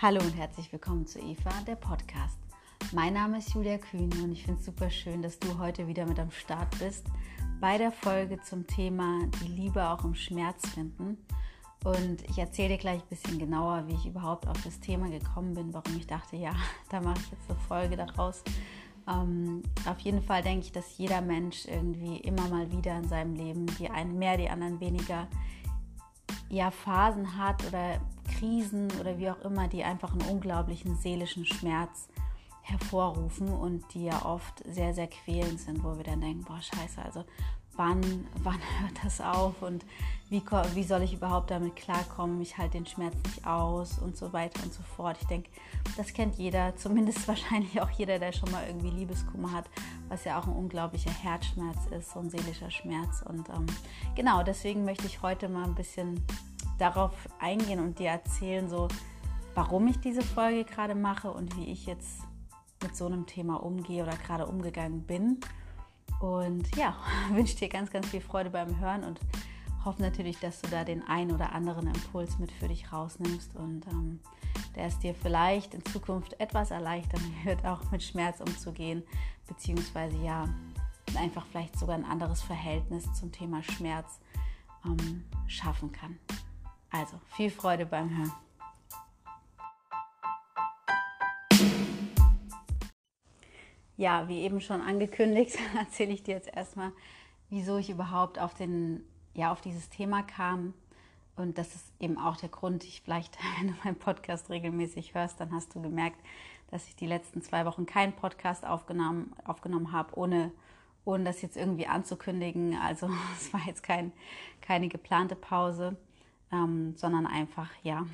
Hallo und herzlich willkommen zu Eva, der Podcast. Mein Name ist Julia Kühn und ich finde es super schön, dass du heute wieder mit am Start bist bei der Folge zum Thema die Liebe auch im Schmerz finden. Und ich erzähle dir gleich ein bisschen genauer, wie ich überhaupt auf das Thema gekommen bin, warum ich dachte, ja, da mache ich jetzt eine Folge daraus. Ähm, auf jeden Fall denke ich, dass jeder Mensch irgendwie immer mal wieder in seinem Leben, die einen mehr, die anderen weniger, ja, Phasen hat oder Krisen oder wie auch immer, die einfach einen unglaublichen seelischen Schmerz hervorrufen und die ja oft sehr, sehr quälend sind, wo wir dann denken, boah, scheiße, also wann, wann hört das auf und wie, wie soll ich überhaupt damit klarkommen, ich halte den Schmerz nicht aus und so weiter und so fort. Ich denke, das kennt jeder, zumindest wahrscheinlich auch jeder, der schon mal irgendwie Liebeskummer hat, was ja auch ein unglaublicher Herzschmerz ist, so ein seelischer Schmerz. Und ähm, genau, deswegen möchte ich heute mal ein bisschen darauf eingehen und dir erzählen, so warum ich diese Folge gerade mache und wie ich jetzt mit so einem Thema umgehe oder gerade umgegangen bin. Und ja, wünsche dir ganz, ganz viel Freude beim Hören und hoffe natürlich, dass du da den einen oder anderen Impuls mit für dich rausnimmst und ähm, der es dir vielleicht in Zukunft etwas erleichtern wird, auch mit Schmerz umzugehen, beziehungsweise ja, einfach vielleicht sogar ein anderes Verhältnis zum Thema Schmerz ähm, schaffen kann. Also viel Freude beim Hören. Ja, wie eben schon angekündigt, erzähle ich dir jetzt erstmal, wieso ich überhaupt auf, den, ja, auf dieses Thema kam. Und das ist eben auch der Grund, ich vielleicht, wenn du meinen Podcast regelmäßig hörst, dann hast du gemerkt, dass ich die letzten zwei Wochen keinen Podcast aufgenommen, aufgenommen habe, ohne, ohne das jetzt irgendwie anzukündigen. Also es war jetzt kein, keine geplante Pause ähm, sondern einfach, ja,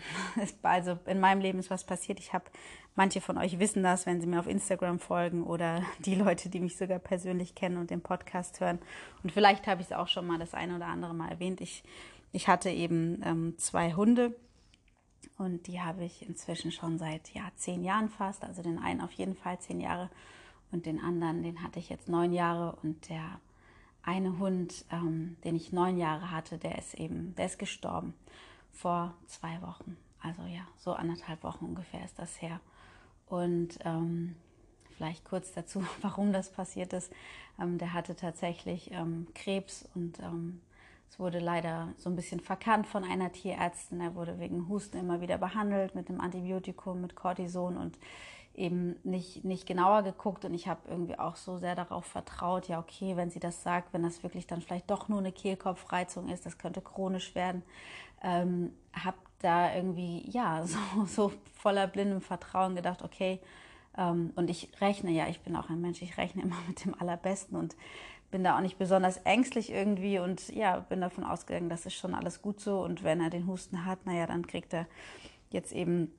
also in meinem Leben ist was passiert. Ich habe, manche von euch wissen das, wenn sie mir auf Instagram folgen oder die Leute, die mich sogar persönlich kennen und den Podcast hören. Und vielleicht habe ich es auch schon mal das eine oder andere Mal erwähnt. Ich, ich hatte eben ähm, zwei Hunde und die habe ich inzwischen schon seit ja, zehn Jahren fast. Also den einen auf jeden Fall zehn Jahre und den anderen, den hatte ich jetzt neun Jahre und der eine Hund, ähm, den ich neun Jahre hatte, der ist eben, der ist gestorben vor zwei Wochen. Also ja, so anderthalb Wochen ungefähr ist das her. Und ähm, vielleicht kurz dazu, warum das passiert ist. Ähm, der hatte tatsächlich ähm, Krebs und ähm, es wurde leider so ein bisschen verkannt von einer Tierärztin. Er wurde wegen Husten immer wieder behandelt mit einem Antibiotikum, mit Cortison und eben nicht, nicht genauer geguckt und ich habe irgendwie auch so sehr darauf vertraut, ja okay, wenn sie das sagt, wenn das wirklich dann vielleicht doch nur eine Kehlkopfreizung ist, das könnte chronisch werden, ähm, habe da irgendwie ja so, so voller blindem Vertrauen gedacht, okay, ähm, und ich rechne ja, ich bin auch ein Mensch, ich rechne immer mit dem Allerbesten und bin da auch nicht besonders ängstlich irgendwie und ja, bin davon ausgegangen, das ist schon alles gut so und wenn er den Husten hat, naja, dann kriegt er jetzt eben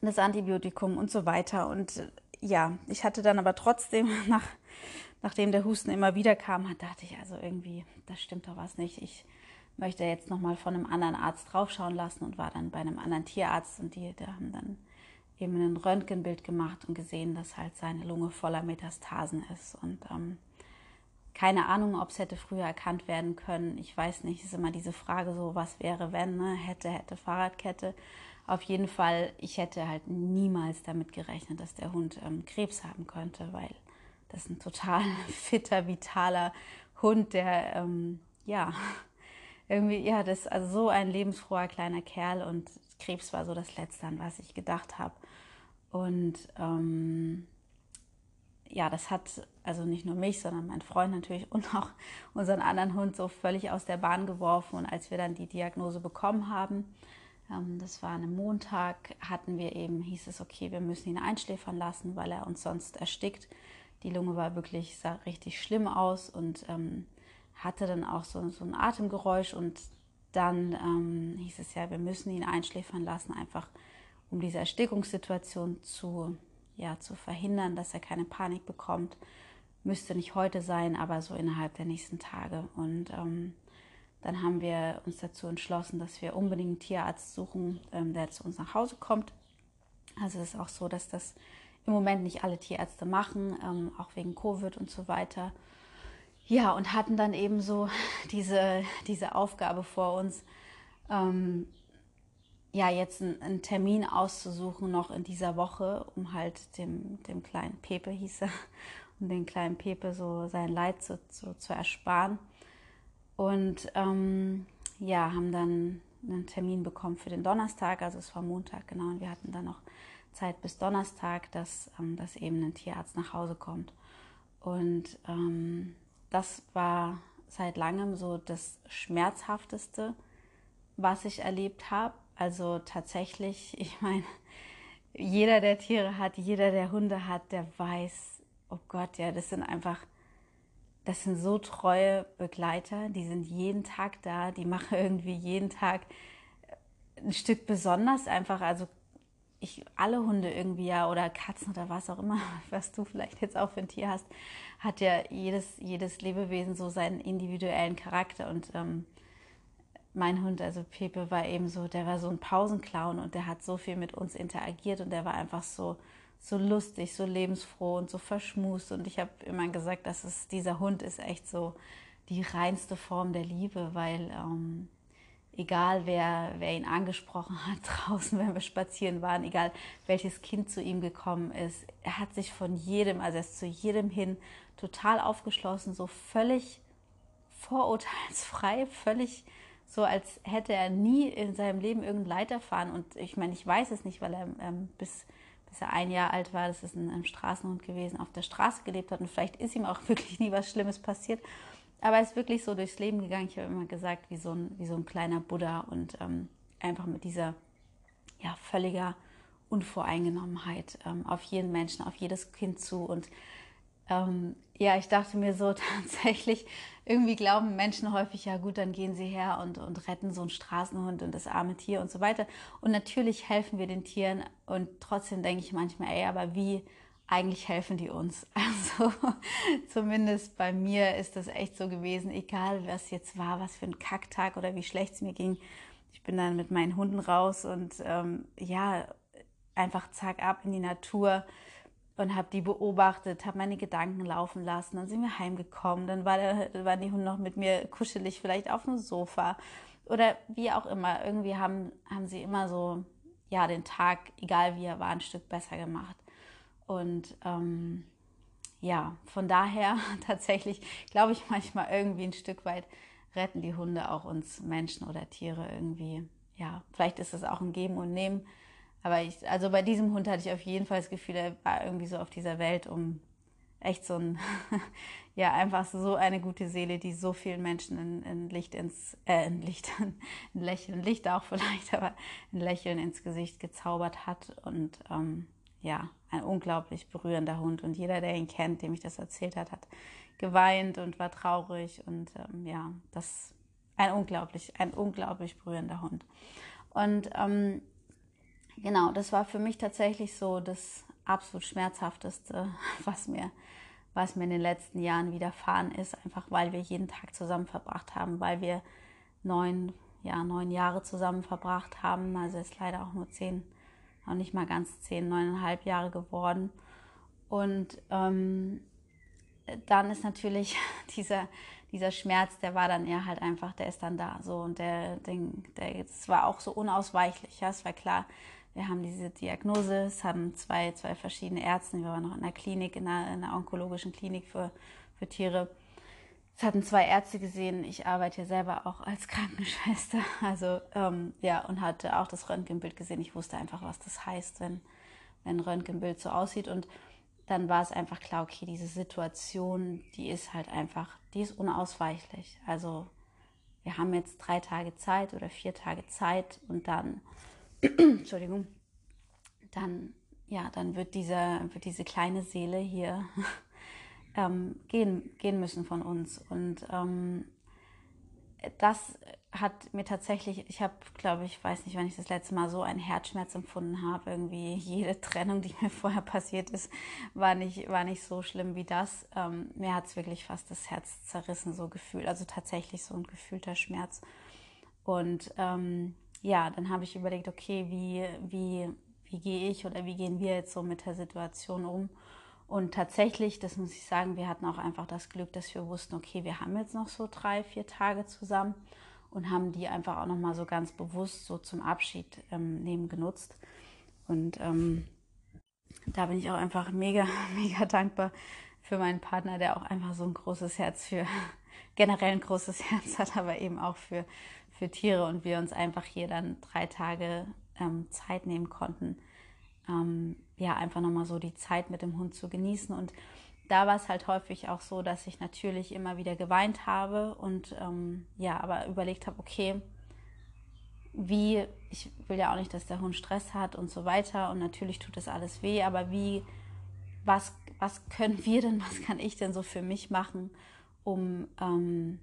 das Antibiotikum und so weiter. Und ja, ich hatte dann aber trotzdem, nach, nachdem der Husten immer wieder kam, dachte ich also irgendwie, das stimmt doch was nicht. Ich möchte jetzt nochmal von einem anderen Arzt draufschauen lassen und war dann bei einem anderen Tierarzt und die, die haben dann eben ein Röntgenbild gemacht und gesehen, dass halt seine Lunge voller Metastasen ist. Und ähm, keine Ahnung, ob es hätte früher erkannt werden können. Ich weiß nicht, ist immer diese Frage so, was wäre, wenn, ne? hätte, hätte Fahrradkette. Auf jeden Fall, ich hätte halt niemals damit gerechnet, dass der Hund ähm, Krebs haben könnte, weil das ein total fitter, vitaler Hund, der, ähm, ja, irgendwie, ja, das ist also so ein lebensfroher kleiner Kerl und Krebs war so das Letzte, an was ich gedacht habe. Und ähm, ja, das hat also nicht nur mich, sondern mein Freund natürlich und auch unseren anderen Hund so völlig aus der Bahn geworfen. Und als wir dann die Diagnose bekommen haben, ähm, das war ein Montag, hatten wir eben, hieß es, okay, wir müssen ihn einschläfern lassen, weil er uns sonst erstickt. Die Lunge war wirklich, sah richtig schlimm aus und ähm, hatte dann auch so, so ein Atemgeräusch und dann ähm, hieß es ja, wir müssen ihn einschläfern lassen, einfach um diese Erstickungssituation zu, ja, zu verhindern, dass er keine Panik bekommt. Müsste nicht heute sein, aber so innerhalb der nächsten Tage. Und ähm, dann haben wir uns dazu entschlossen, dass wir unbedingt einen Tierarzt suchen, ähm, der zu uns nach Hause kommt. Also es ist auch so, dass das im Moment nicht alle Tierärzte machen, ähm, auch wegen Covid und so weiter. Ja, und hatten dann eben so diese, diese Aufgabe vor uns, ähm, ja, jetzt einen, einen, Termin auszusuchen noch in dieser Woche, um halt dem, dem kleinen Pepe hieß er, um den kleinen Pepe so sein Leid zu, zu, zu ersparen. Und ähm, ja, haben dann einen Termin bekommen für den Donnerstag, also es war Montag, genau, und wir hatten dann noch Zeit bis Donnerstag, dass, ähm, dass eben ein Tierarzt nach Hause kommt. Und ähm, das war seit langem so das Schmerzhafteste, was ich erlebt habe. Also tatsächlich, ich meine, jeder, der Tiere hat, jeder, der Hunde hat, der weiß, oh Gott, ja, das sind einfach, das sind so treue Begleiter, die sind jeden Tag da, die machen irgendwie jeden Tag ein Stück besonders einfach, also ich alle Hunde irgendwie ja oder Katzen oder was auch immer, was du vielleicht jetzt auch für ein Tier hast, hat ja jedes, jedes Lebewesen so seinen individuellen Charakter. Und ähm, mein Hund, also Pepe, war eben so, der war so ein Pausenclown und der hat so viel mit uns interagiert und der war einfach so, so lustig, so lebensfroh und so verschmust. Und ich habe immer gesagt, dass es, dieser Hund ist echt so die reinste Form der Liebe, weil ähm, egal wer, wer ihn angesprochen hat draußen, wenn wir spazieren waren, egal welches Kind zu ihm gekommen ist, er hat sich von jedem, also er ist zu jedem hin total aufgeschlossen, so völlig vorurteilsfrei, völlig so, als hätte er nie in seinem Leben irgendein Leid erfahren. Und ich meine, ich weiß es nicht, weil er ähm, bis, bis er ein Jahr alt war, das ist ein, ein Straßenhund gewesen, auf der Straße gelebt hat. Und vielleicht ist ihm auch wirklich nie was Schlimmes passiert. Aber er ist wirklich so durchs Leben gegangen. Ich habe immer gesagt, wie so ein, wie so ein kleiner Buddha und ähm, einfach mit dieser ja, völliger Unvoreingenommenheit ähm, auf jeden Menschen, auf jedes Kind zu. Und ähm, ja, ich dachte mir so tatsächlich, irgendwie glauben Menschen häufig, ja gut, dann gehen sie her und, und retten so einen Straßenhund und das arme Tier und so weiter. Und natürlich helfen wir den Tieren und trotzdem denke ich manchmal, ey, aber wie eigentlich helfen die uns. Also zumindest bei mir ist das echt so gewesen, egal was jetzt war, was für ein Kacktag oder wie schlecht es mir ging. Ich bin dann mit meinen Hunden raus und ähm, ja, einfach zack ab in die Natur und habe die beobachtet, habe meine Gedanken laufen lassen. Dann sind wir heimgekommen, dann war der, waren die Hunde noch mit mir kuschelig, vielleicht auf dem Sofa oder wie auch immer. Irgendwie haben, haben sie immer so, ja, den Tag, egal wie er war, ein Stück besser gemacht. Und ähm, ja, von daher tatsächlich glaube ich manchmal irgendwie ein Stück weit retten die Hunde auch uns Menschen oder Tiere irgendwie. Ja, vielleicht ist es auch ein Geben und Nehmen. Aber ich, also bei diesem Hund hatte ich auf jeden Fall das Gefühl, er war irgendwie so auf dieser Welt, um echt so ein, ja, einfach so eine gute Seele, die so vielen Menschen in, in Licht ins, äh, in Licht, ein Lächeln, Licht auch vielleicht, aber ein Lächeln ins Gesicht gezaubert hat und ähm, ja, ein unglaublich berührender Hund. Und jeder, der ihn kennt, dem ich das erzählt hat, hat geweint und war traurig. Und ähm, ja, das ein unglaublich, ein unglaublich berührender Hund. Und ähm, genau, das war für mich tatsächlich so das absolut schmerzhafteste, was mir, was mir in den letzten Jahren widerfahren ist, einfach weil wir jeden Tag zusammen verbracht haben, weil wir neun, ja, neun Jahre zusammen verbracht haben. Also ist leider auch nur zehn noch nicht mal ganz zehn, neuneinhalb Jahre geworden. Und ähm, dann ist natürlich dieser, dieser Schmerz, der war dann eher halt einfach, der ist dann da so und der, der, der jetzt war auch so unausweichlich. Ja, es war klar, wir haben diese Diagnose, es haben zwei, zwei verschiedene Ärzte, wir waren noch in der Klinik, in einer, in einer onkologischen Klinik für, für Tiere es hatten zwei Ärzte gesehen. Ich arbeite ja selber auch als Krankenschwester. Also ähm, ja, und hatte auch das Röntgenbild gesehen. Ich wusste einfach, was das heißt, wenn, wenn ein Röntgenbild so aussieht. Und dann war es einfach klar, okay, diese Situation, die ist halt einfach, die ist unausweichlich. Also wir haben jetzt drei Tage Zeit oder vier Tage Zeit und dann, Entschuldigung, dann, ja, dann wird diese, wird diese kleine Seele hier ähm, gehen, gehen müssen von uns. Und ähm, das hat mir tatsächlich, ich habe, glaube ich, weiß nicht, wann ich das letzte Mal so einen Herzschmerz empfunden habe. Irgendwie jede Trennung, die mir vorher passiert ist, war nicht, war nicht so schlimm wie das. Ähm, mir hat es wirklich fast das Herz zerrissen, so gefühlt. Also tatsächlich so ein gefühlter Schmerz. Und ähm, ja, dann habe ich überlegt, okay, wie, wie, wie gehe ich oder wie gehen wir jetzt so mit der Situation um? Und tatsächlich, das muss ich sagen, wir hatten auch einfach das Glück, dass wir wussten, okay, wir haben jetzt noch so drei, vier Tage zusammen. und haben die einfach auch nochmal so ganz bewusst so zum Abschied ähm, nehmen genutzt. Und ähm, da bin ich auch einfach mega, mega dankbar für meinen Partner, der auch einfach so ein großes Herz für, generell ein großes Herz hat, aber eben auch für, für Tiere und wir uns einfach hier dann drei Tage ähm, Zeit nehmen konnten, ähm, ja, einfach nochmal so die Zeit mit dem Hund zu genießen. Und da war es halt häufig auch so, dass ich natürlich immer wieder geweint habe und ähm, ja, aber überlegt habe, okay, wie, ich will ja auch nicht, dass der Hund Stress hat und so weiter und natürlich tut das alles weh, aber wie, was, was können wir denn, was kann ich denn so für mich machen, um, ähm,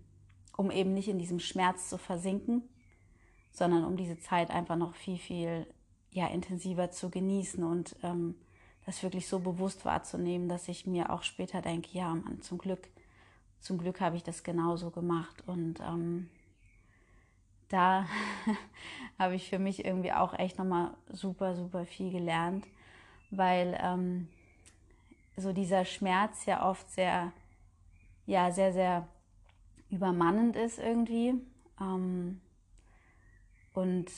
um eben nicht in diesem Schmerz zu versinken, sondern um diese Zeit einfach noch viel, viel ja, intensiver zu genießen und ähm, das wirklich so bewusst wahrzunehmen, dass ich mir auch später denke, ja, Mann, zum Glück, zum Glück habe ich das genauso gemacht. Und ähm, da habe ich für mich irgendwie auch echt nochmal super, super viel gelernt, weil ähm, so dieser Schmerz ja oft sehr, ja, sehr, sehr übermannend ist irgendwie. Ähm, und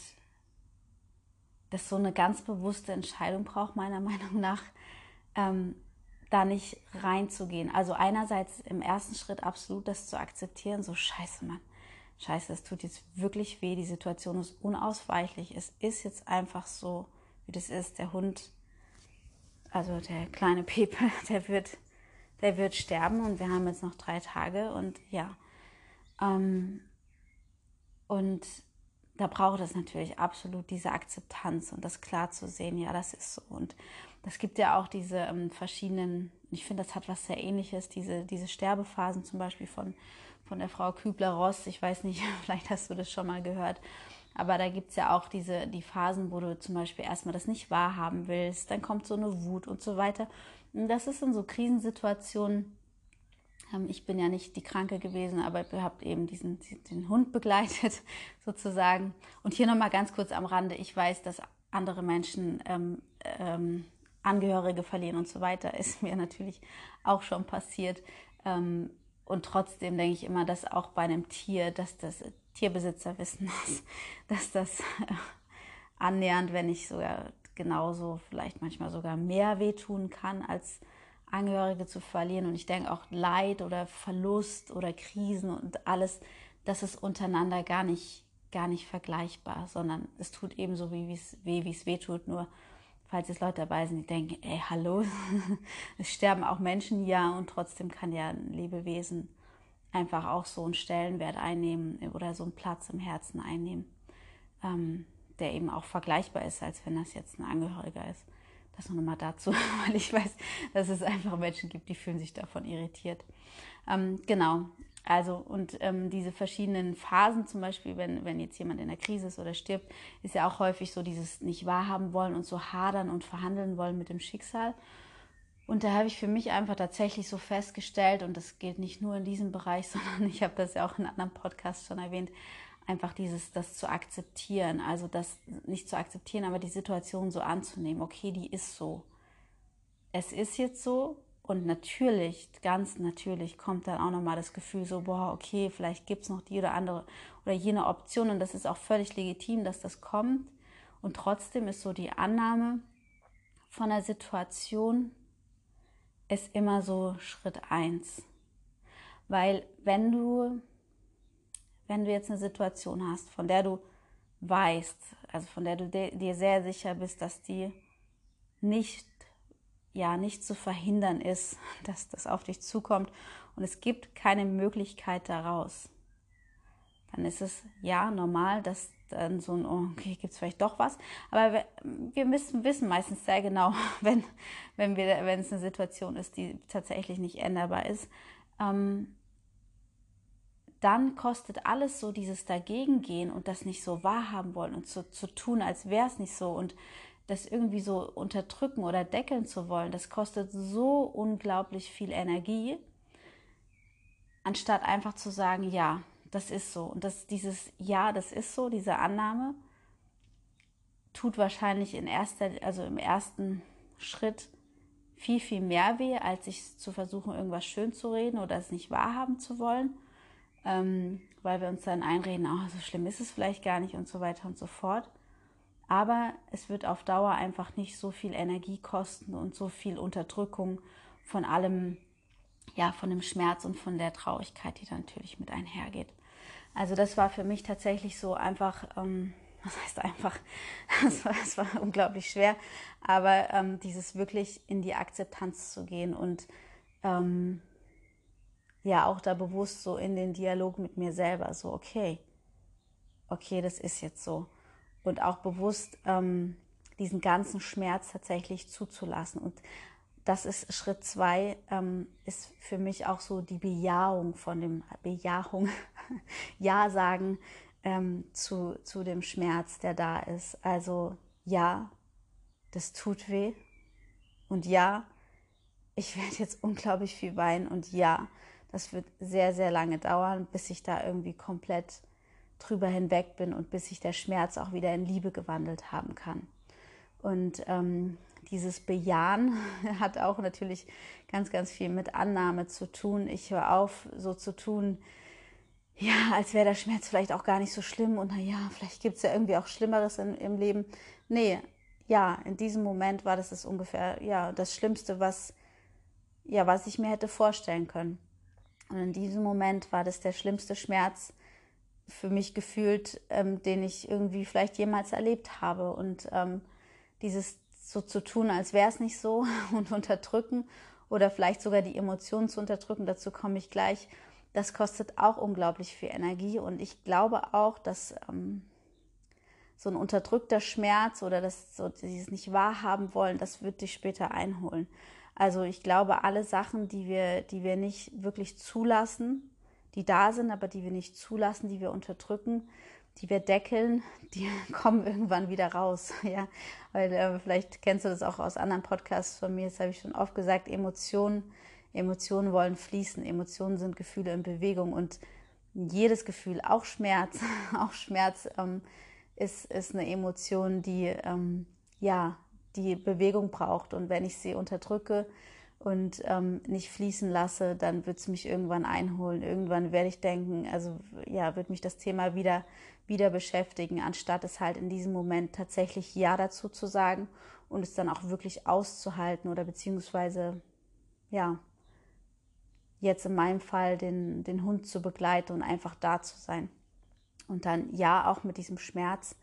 das so eine ganz bewusste Entscheidung braucht, meiner Meinung nach, ähm, da nicht reinzugehen. Also einerseits im ersten Schritt absolut das zu akzeptieren, so scheiße, Mann, scheiße, es tut jetzt wirklich weh, die Situation ist unausweichlich, es ist jetzt einfach so, wie das ist. Der Hund, also der kleine Pepe, der wird, der wird sterben und wir haben jetzt noch drei Tage und ja. Ähm, und da braucht es natürlich absolut diese Akzeptanz und das klar zu sehen, ja, das ist so. Und das gibt ja auch diese ähm, verschiedenen, ich finde, das hat was sehr ähnliches, diese, diese Sterbephasen zum Beispiel von, von der Frau Kübler-Ross. Ich weiß nicht, vielleicht hast du das schon mal gehört. Aber da gibt es ja auch diese, die Phasen, wo du zum Beispiel erstmal das nicht wahrhaben willst, dann kommt so eine Wut und so weiter. Und das ist in so Krisensituationen, ich bin ja nicht die Kranke gewesen, aber ihr habt eben diesen, den Hund begleitet sozusagen. Und hier nochmal ganz kurz am Rande. Ich weiß, dass andere Menschen ähm, ähm, Angehörige verlieren und so weiter. Ist mir natürlich auch schon passiert. Ähm, und trotzdem denke ich immer, dass auch bei einem Tier, dass das Tierbesitzer wissen muss, dass das äh, annähernd, wenn nicht sogar genauso, vielleicht manchmal sogar mehr wehtun kann als Angehörige zu verlieren. Und ich denke auch Leid oder Verlust oder Krisen und alles, das ist untereinander gar nicht, gar nicht vergleichbar, sondern es tut ebenso wie es weh, wie es weh tut. Nur falls jetzt Leute dabei sind, die denken, ey, hallo, es sterben auch Menschen ja und trotzdem kann ja ein Lebewesen einfach auch so einen Stellenwert einnehmen oder so einen Platz im Herzen einnehmen, ähm, der eben auch vergleichbar ist, als wenn das jetzt ein Angehöriger ist. Das nochmal dazu, weil ich weiß, dass es einfach Menschen gibt, die fühlen sich davon irritiert. Ähm, genau. Also und ähm, diese verschiedenen Phasen, zum Beispiel, wenn, wenn jetzt jemand in der Krise ist oder stirbt, ist ja auch häufig so dieses nicht wahrhaben wollen und so hadern und verhandeln wollen mit dem Schicksal. Und da habe ich für mich einfach tatsächlich so festgestellt, und das gilt nicht nur in diesem Bereich, sondern ich habe das ja auch in anderen Podcasts schon erwähnt, einfach dieses, das zu akzeptieren, also das nicht zu akzeptieren, aber die Situation so anzunehmen, okay, die ist so. Es ist jetzt so und natürlich, ganz natürlich kommt dann auch nochmal das Gefühl so, boah, okay, vielleicht gibt es noch die oder andere oder jene Option und das ist auch völlig legitim, dass das kommt. Und trotzdem ist so die Annahme von der Situation ist immer so Schritt eins. Weil wenn du wenn du jetzt eine Situation hast, von der du weißt, also von der du dir sehr sicher bist, dass die nicht, ja, nicht zu verhindern ist, dass das auf dich zukommt und es gibt keine Möglichkeit daraus, dann ist es ja normal, dass dann so ein, oh, okay, gibt es vielleicht doch was. Aber wir, müssen wissen meistens sehr genau, wenn, wenn, wir, wenn es eine Situation ist, die tatsächlich nicht änderbar ist, ähm, dann kostet alles so dieses Dagegengehen und das nicht so wahrhaben wollen und zu, zu tun, als wäre es nicht so und das irgendwie so unterdrücken oder deckeln zu wollen, das kostet so unglaublich viel Energie, anstatt einfach zu sagen, ja, das ist so. Und das, dieses Ja, das ist so, diese Annahme, tut wahrscheinlich in erster, also im ersten Schritt viel, viel mehr weh, als sich zu versuchen, irgendwas schön zu reden oder es nicht wahrhaben zu wollen. Ähm, weil wir uns dann einreden, oh, so schlimm ist es vielleicht gar nicht und so weiter und so fort. Aber es wird auf Dauer einfach nicht so viel Energie kosten und so viel Unterdrückung von allem, ja, von dem Schmerz und von der Traurigkeit, die da natürlich mit einhergeht. Also das war für mich tatsächlich so einfach, ähm, was heißt einfach, das war, das war unglaublich schwer, aber ähm, dieses wirklich in die Akzeptanz zu gehen und ähm, ja auch da bewusst so in den Dialog mit mir selber, so okay, okay, das ist jetzt so und auch bewusst ähm, diesen ganzen Schmerz tatsächlich zuzulassen. Und das ist Schritt zwei, ähm, ist für mich auch so die Bejahung von dem Bejahung, Ja sagen ähm, zu, zu dem Schmerz, der da ist. Also ja, das tut weh. Und ja, ich werde jetzt unglaublich viel weinen. Und ja, das wird sehr, sehr lange dauern, bis ich da irgendwie komplett drüber hinweg bin und bis sich der Schmerz auch wieder in Liebe gewandelt haben kann. Und ähm, dieses Bejahen hat auch natürlich ganz, ganz viel mit Annahme zu tun. Ich höre auf, so zu tun, ja, als wäre der Schmerz vielleicht auch gar nicht so schlimm und naja, vielleicht gibt es ja irgendwie auch Schlimmeres in, im Leben. Nee, ja, in diesem Moment war das, das ungefähr ja, das Schlimmste, was, ja, was ich mir hätte vorstellen können. Und in diesem Moment war das der schlimmste Schmerz, für mich gefühlt, ähm, den ich irgendwie vielleicht jemals erlebt habe. Und ähm, dieses so zu tun, als wäre es nicht so und unterdrücken oder vielleicht sogar die Emotionen zu unterdrücken, dazu komme ich gleich, das kostet auch unglaublich viel Energie. Und ich glaube auch, dass ähm, so ein unterdrückter Schmerz oder das so dieses nicht wahrhaben wollen, das wird dich später einholen. Also ich glaube, alle Sachen, die wir, die wir nicht wirklich zulassen, die da sind, aber die wir nicht zulassen, die wir unterdrücken, die wir deckeln, die kommen irgendwann wieder raus. Ja, weil äh, vielleicht kennst du das auch aus anderen Podcasts von mir. Das habe ich schon oft gesagt. Emotionen, Emotionen wollen fließen. Emotionen sind Gefühle in Bewegung und jedes Gefühl, auch Schmerz, auch Schmerz ähm, ist, ist eine Emotion, die ähm, ja die Bewegung braucht. Und wenn ich sie unterdrücke, und ähm, nicht fließen lasse, dann wird es mich irgendwann einholen. Irgendwann werde ich denken, also ja, wird mich das Thema wieder, wieder beschäftigen, anstatt es halt in diesem Moment tatsächlich Ja dazu zu sagen und es dann auch wirklich auszuhalten oder beziehungsweise, ja, jetzt in meinem Fall den, den Hund zu begleiten und einfach da zu sein. Und dann ja auch mit diesem Schmerz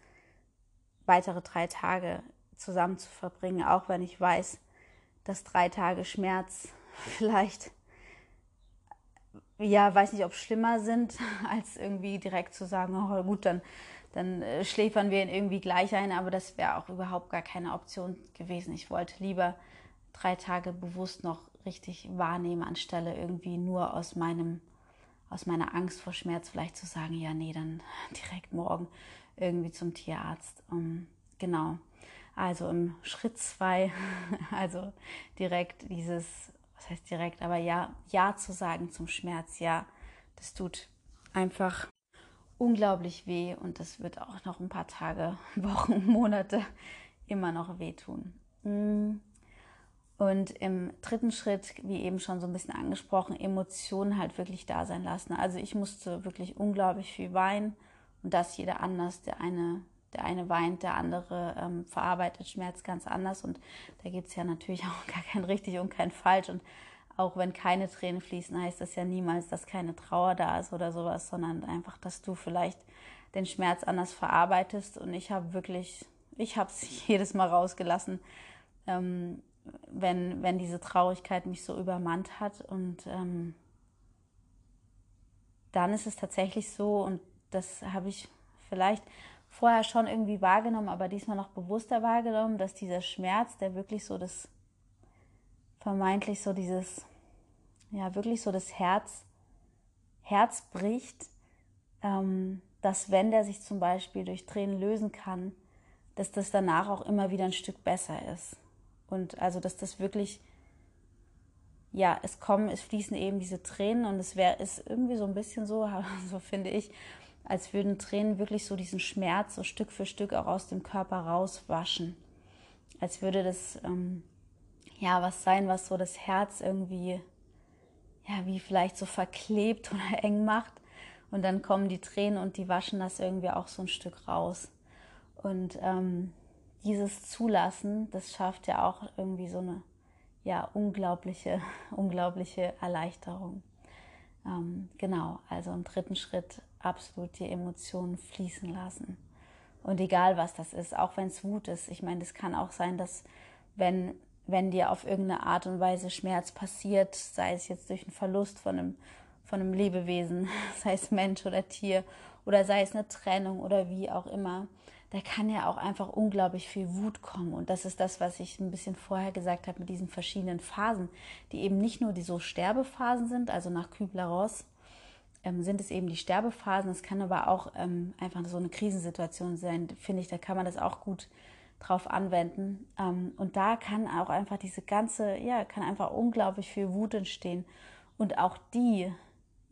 weitere drei Tage zusammen zu verbringen, auch wenn ich weiß, dass drei Tage Schmerz vielleicht, ja, weiß nicht, ob schlimmer sind, als irgendwie direkt zu sagen, oh gut, dann, dann äh, schläfern wir ihn irgendwie gleich ein, aber das wäre auch überhaupt gar keine Option gewesen. Ich wollte lieber drei Tage bewusst noch richtig wahrnehmen, anstelle irgendwie nur aus meinem aus meiner Angst vor Schmerz vielleicht zu sagen, ja, nee, dann direkt morgen irgendwie zum Tierarzt. Um, genau. Also im Schritt zwei, also direkt dieses, was heißt direkt, aber ja, ja zu sagen zum Schmerz, ja, das tut einfach unglaublich weh und das wird auch noch ein paar Tage, Wochen, Monate immer noch wehtun. Mm. Und im dritten Schritt, wie eben schon so ein bisschen angesprochen, Emotionen halt wirklich da sein lassen. Also ich musste wirklich unglaublich viel weinen und das jeder anders. Der eine der eine weint, der andere ähm, verarbeitet Schmerz ganz anders. Und da gibt es ja natürlich auch gar kein richtig und kein falsch. Und auch wenn keine Tränen fließen, heißt das ja niemals, dass keine Trauer da ist oder sowas, sondern einfach, dass du vielleicht den Schmerz anders verarbeitest. Und ich habe wirklich, ich habe es jedes Mal rausgelassen, ähm, wenn, wenn diese Traurigkeit mich so übermannt hat. Und ähm, dann ist es tatsächlich so, und das habe ich vielleicht vorher schon irgendwie wahrgenommen, aber diesmal noch bewusster wahrgenommen, dass dieser Schmerz, der wirklich so das vermeintlich so dieses, ja, wirklich so das Herz, Herz bricht, ähm, dass wenn der sich zum Beispiel durch Tränen lösen kann, dass das danach auch immer wieder ein Stück besser ist. Und also, dass das wirklich, ja, es kommen, es fließen eben diese Tränen und es wäre, ist irgendwie so ein bisschen so, so finde ich, als würden Tränen wirklich so diesen Schmerz so Stück für Stück auch aus dem Körper rauswaschen. Als würde das ähm, ja was sein, was so das Herz irgendwie ja wie vielleicht so verklebt oder eng macht Und dann kommen die Tränen und die waschen das irgendwie auch so ein Stück raus. Und ähm, dieses Zulassen, das schafft ja auch irgendwie so eine ja, unglaubliche, unglaubliche Erleichterung. Ähm, genau, also im dritten Schritt absolut die Emotionen fließen lassen. Und egal was das ist, auch wenn es Wut ist. Ich meine, es kann auch sein, dass wenn, wenn dir auf irgendeine Art und Weise Schmerz passiert, sei es jetzt durch einen Verlust von einem, von einem Lebewesen, sei es Mensch oder Tier, oder sei es eine Trennung oder wie auch immer, da kann ja auch einfach unglaublich viel Wut kommen. Und das ist das, was ich ein bisschen vorher gesagt habe mit diesen verschiedenen Phasen, die eben nicht nur die so Sterbephasen sind, also nach Kübler-Ross ähm, sind es eben die Sterbephasen. Es kann aber auch ähm, einfach so eine Krisensituation sein, finde ich. Da kann man das auch gut drauf anwenden. Ähm, und da kann auch einfach diese ganze, ja, kann einfach unglaublich viel Wut entstehen. Und auch die,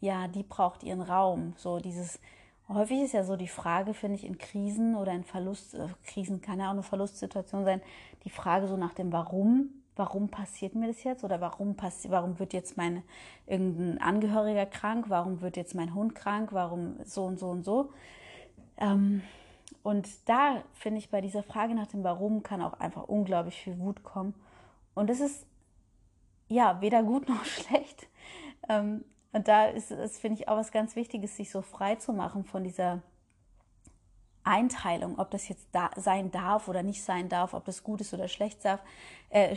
ja, die braucht ihren Raum. So dieses Häufig ist ja so die Frage, finde ich, in Krisen oder in Verlust, äh, Krisen kann ja auch eine Verlustsituation sein, die Frage so nach dem Warum. Warum passiert mir das jetzt? Oder warum passiert, warum wird jetzt mein irgendein Angehöriger krank? Warum wird jetzt mein Hund krank? Warum so und so und so? Ähm, und da finde ich bei dieser Frage nach dem Warum kann auch einfach unglaublich viel Wut kommen. Und es ist ja weder gut noch schlecht. Ähm, und da ist es, finde ich, auch was ganz Wichtiges, sich so frei zu machen von dieser Einteilung, ob das jetzt da sein darf oder nicht sein darf, ob das gut ist oder schlecht darf, äh,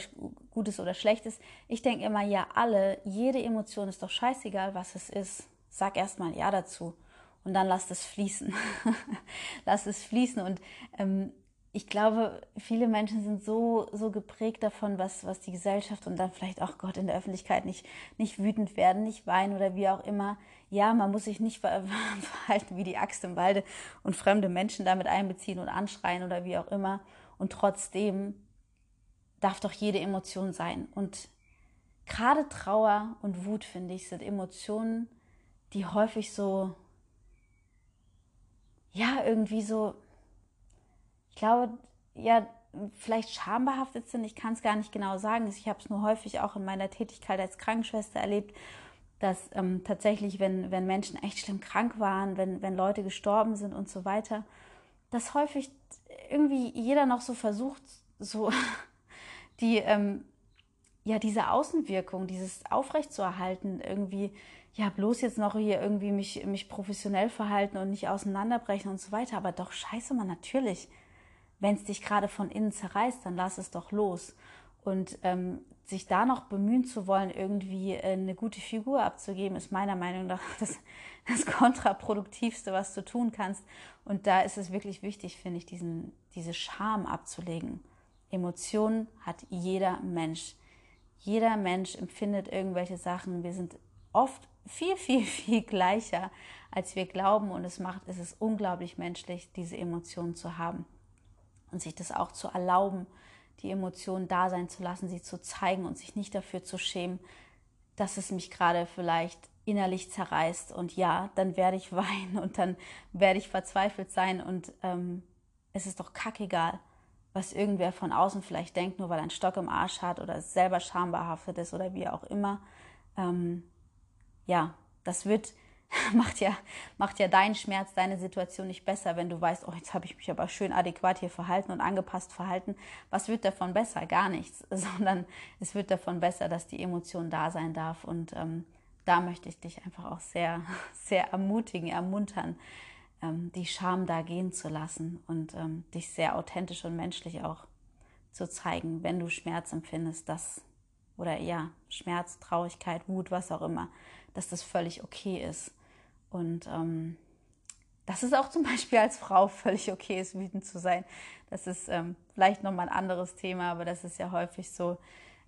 gut ist oder schlecht ist. Ich denke immer, ja, alle, jede Emotion ist doch scheißegal, was es ist. Sag erstmal Ja dazu und dann lass es fließen. lass es fließen. Und ähm, ich glaube, viele Menschen sind so, so geprägt davon, was, was die Gesellschaft und dann vielleicht auch Gott in der Öffentlichkeit nicht, nicht wütend werden, nicht weinen oder wie auch immer. Ja, man muss sich nicht verhalten wie die Axt im Walde und fremde Menschen damit einbeziehen und anschreien oder wie auch immer. Und trotzdem darf doch jede Emotion sein. Und gerade Trauer und Wut, finde ich, sind Emotionen, die häufig so, ja, irgendwie so glaube, ja, vielleicht schambehaftet sind. Ich kann es gar nicht genau sagen. Ich habe es nur häufig auch in meiner Tätigkeit als Krankenschwester erlebt, dass ähm, tatsächlich, wenn, wenn Menschen echt schlimm krank waren, wenn, wenn Leute gestorben sind und so weiter, dass häufig irgendwie jeder noch so versucht, so die, ähm, ja, diese Außenwirkung, dieses aufrechtzuerhalten, irgendwie, ja, bloß jetzt noch hier irgendwie mich, mich professionell verhalten und nicht auseinanderbrechen und so weiter. Aber doch, scheiße, man, natürlich wenn es dich gerade von innen zerreißt, dann lass es doch los. Und ähm, sich da noch bemühen zu wollen, irgendwie äh, eine gute Figur abzugeben, ist meiner Meinung nach das, das kontraproduktivste, was du tun kannst. Und da ist es wirklich wichtig, finde ich, diesen, diese Scham abzulegen. Emotionen hat jeder Mensch. Jeder Mensch empfindet irgendwelche Sachen. Wir sind oft viel, viel, viel gleicher, als wir glauben. Und es macht, es ist unglaublich menschlich, diese Emotionen zu haben und sich das auch zu erlauben, die Emotionen da sein zu lassen, sie zu zeigen und sich nicht dafür zu schämen, dass es mich gerade vielleicht innerlich zerreißt und ja, dann werde ich weinen und dann werde ich verzweifelt sein und ähm, es ist doch kackegal, was irgendwer von außen vielleicht denkt, nur weil er einen Stock im Arsch hat oder selber schambehaftet ist oder wie auch immer. Ähm, ja, das wird macht ja, macht ja deinen Schmerz, deine Situation nicht besser, wenn du weißt, oh, jetzt habe ich mich aber schön adäquat hier verhalten und angepasst verhalten. Was wird davon besser? Gar nichts, sondern es wird davon besser, dass die Emotion da sein darf. Und ähm, da möchte ich dich einfach auch sehr, sehr ermutigen, ermuntern, ähm, die Scham da gehen zu lassen und ähm, dich sehr authentisch und menschlich auch zu zeigen, wenn du Schmerz empfindest, dass oder ja, Schmerz, Traurigkeit, Wut, was auch immer, dass das völlig okay ist und ähm, dass es auch zum Beispiel als Frau völlig okay ist, wütend zu sein. Das ist ähm, vielleicht nochmal ein anderes Thema, aber das ist ja häufig so,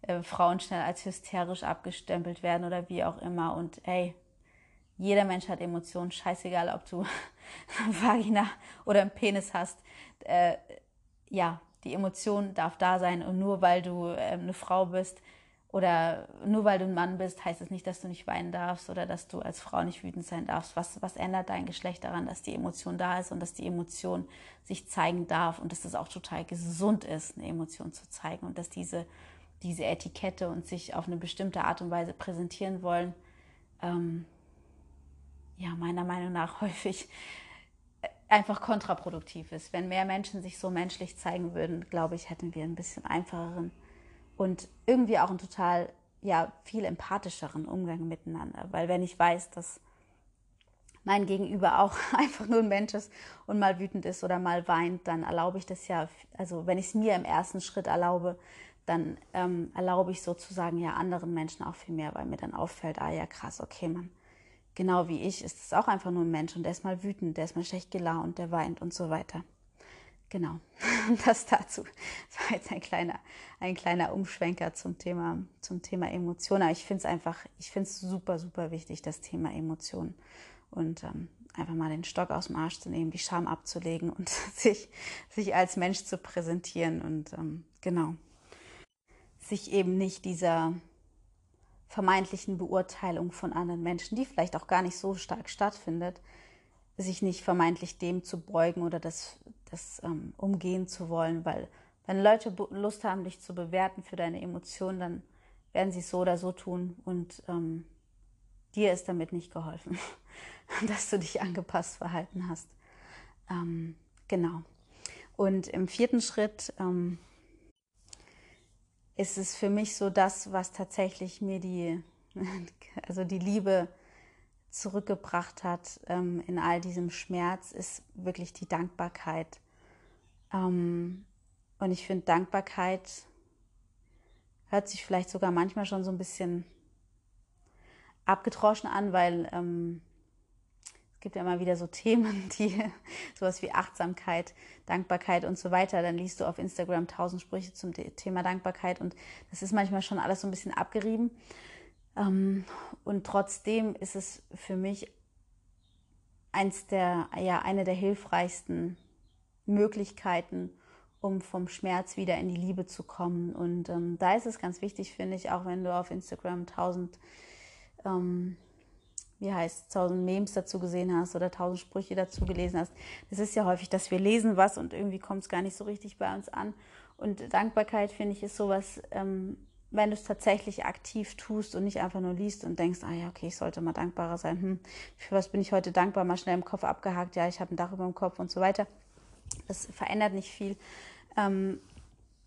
äh, Frauen schnell als hysterisch abgestempelt werden oder wie auch immer. Und ey, jeder Mensch hat Emotionen, scheißegal, ob du eine Vagina oder einen Penis hast. Äh, ja, die Emotion darf da sein und nur weil du äh, eine Frau bist, oder nur weil du ein Mann bist, heißt es nicht, dass du nicht weinen darfst oder dass du als Frau nicht wütend sein darfst. Was, was ändert dein Geschlecht daran, dass die Emotion da ist und dass die Emotion sich zeigen darf und dass das auch total gesund ist, eine Emotion zu zeigen und dass diese, diese Etikette und sich auf eine bestimmte Art und Weise präsentieren wollen, ähm, ja meiner Meinung nach häufig einfach kontraproduktiv ist. Wenn mehr Menschen sich so menschlich zeigen würden, glaube ich, hätten wir ein bisschen einfacheren und irgendwie auch einen total, ja, viel empathischeren Umgang miteinander. Weil wenn ich weiß, dass mein Gegenüber auch einfach nur ein Mensch ist und mal wütend ist oder mal weint, dann erlaube ich das ja, also wenn ich es mir im ersten Schritt erlaube, dann ähm, erlaube ich sozusagen ja anderen Menschen auch viel mehr, weil mir dann auffällt, ah ja krass, okay, man, genau wie ich ist es auch einfach nur ein Mensch und der ist mal wütend, der ist mal schlecht gelaunt, der weint und so weiter. Genau, das dazu. Das war jetzt ein kleiner, ein kleiner Umschwenker zum Thema, zum Thema Emotionen. Aber ich finde es einfach, ich finde es super, super wichtig, das Thema Emotionen. Und ähm, einfach mal den Stock aus dem Arsch zu nehmen, die Scham abzulegen und sich, sich als Mensch zu präsentieren. Und ähm, genau, sich eben nicht dieser vermeintlichen Beurteilung von anderen Menschen, die vielleicht auch gar nicht so stark stattfindet, sich nicht vermeintlich dem zu beugen oder das, das ähm, umgehen zu wollen, weil wenn Leute Lust haben, dich zu bewerten für deine Emotionen, dann werden sie es so oder so tun und ähm, dir ist damit nicht geholfen, dass du dich angepasst verhalten hast. Ähm, genau. Und im vierten Schritt ähm, ist es für mich so das, was tatsächlich mir die, also die Liebe zurückgebracht hat ähm, in all diesem Schmerz, ist wirklich die Dankbarkeit. Ähm, und ich finde, Dankbarkeit hört sich vielleicht sogar manchmal schon so ein bisschen abgedroschen an, weil ähm, es gibt ja immer wieder so Themen, die sowas wie Achtsamkeit, Dankbarkeit und so weiter. Dann liest du auf Instagram tausend Sprüche zum Thema Dankbarkeit und das ist manchmal schon alles so ein bisschen abgerieben. Ähm, und trotzdem ist es für mich eins der, ja, eine der hilfreichsten Möglichkeiten, um vom Schmerz wieder in die Liebe zu kommen. Und ähm, da ist es ganz wichtig, finde ich, auch wenn du auf Instagram tausend ähm, wie heißt, tausend Memes dazu gesehen hast oder tausend Sprüche dazu gelesen hast. Das ist ja häufig, dass wir lesen was und irgendwie kommt es gar nicht so richtig bei uns an. Und Dankbarkeit, finde ich, ist sowas, ähm, wenn du es tatsächlich aktiv tust und nicht einfach nur liest und denkst, ah ja, okay, ich sollte mal dankbarer sein. Hm, für was bin ich heute dankbar? Mal schnell im Kopf abgehakt, ja, ich habe ein Dach über dem Kopf und so weiter. Das verändert nicht viel. Ähm,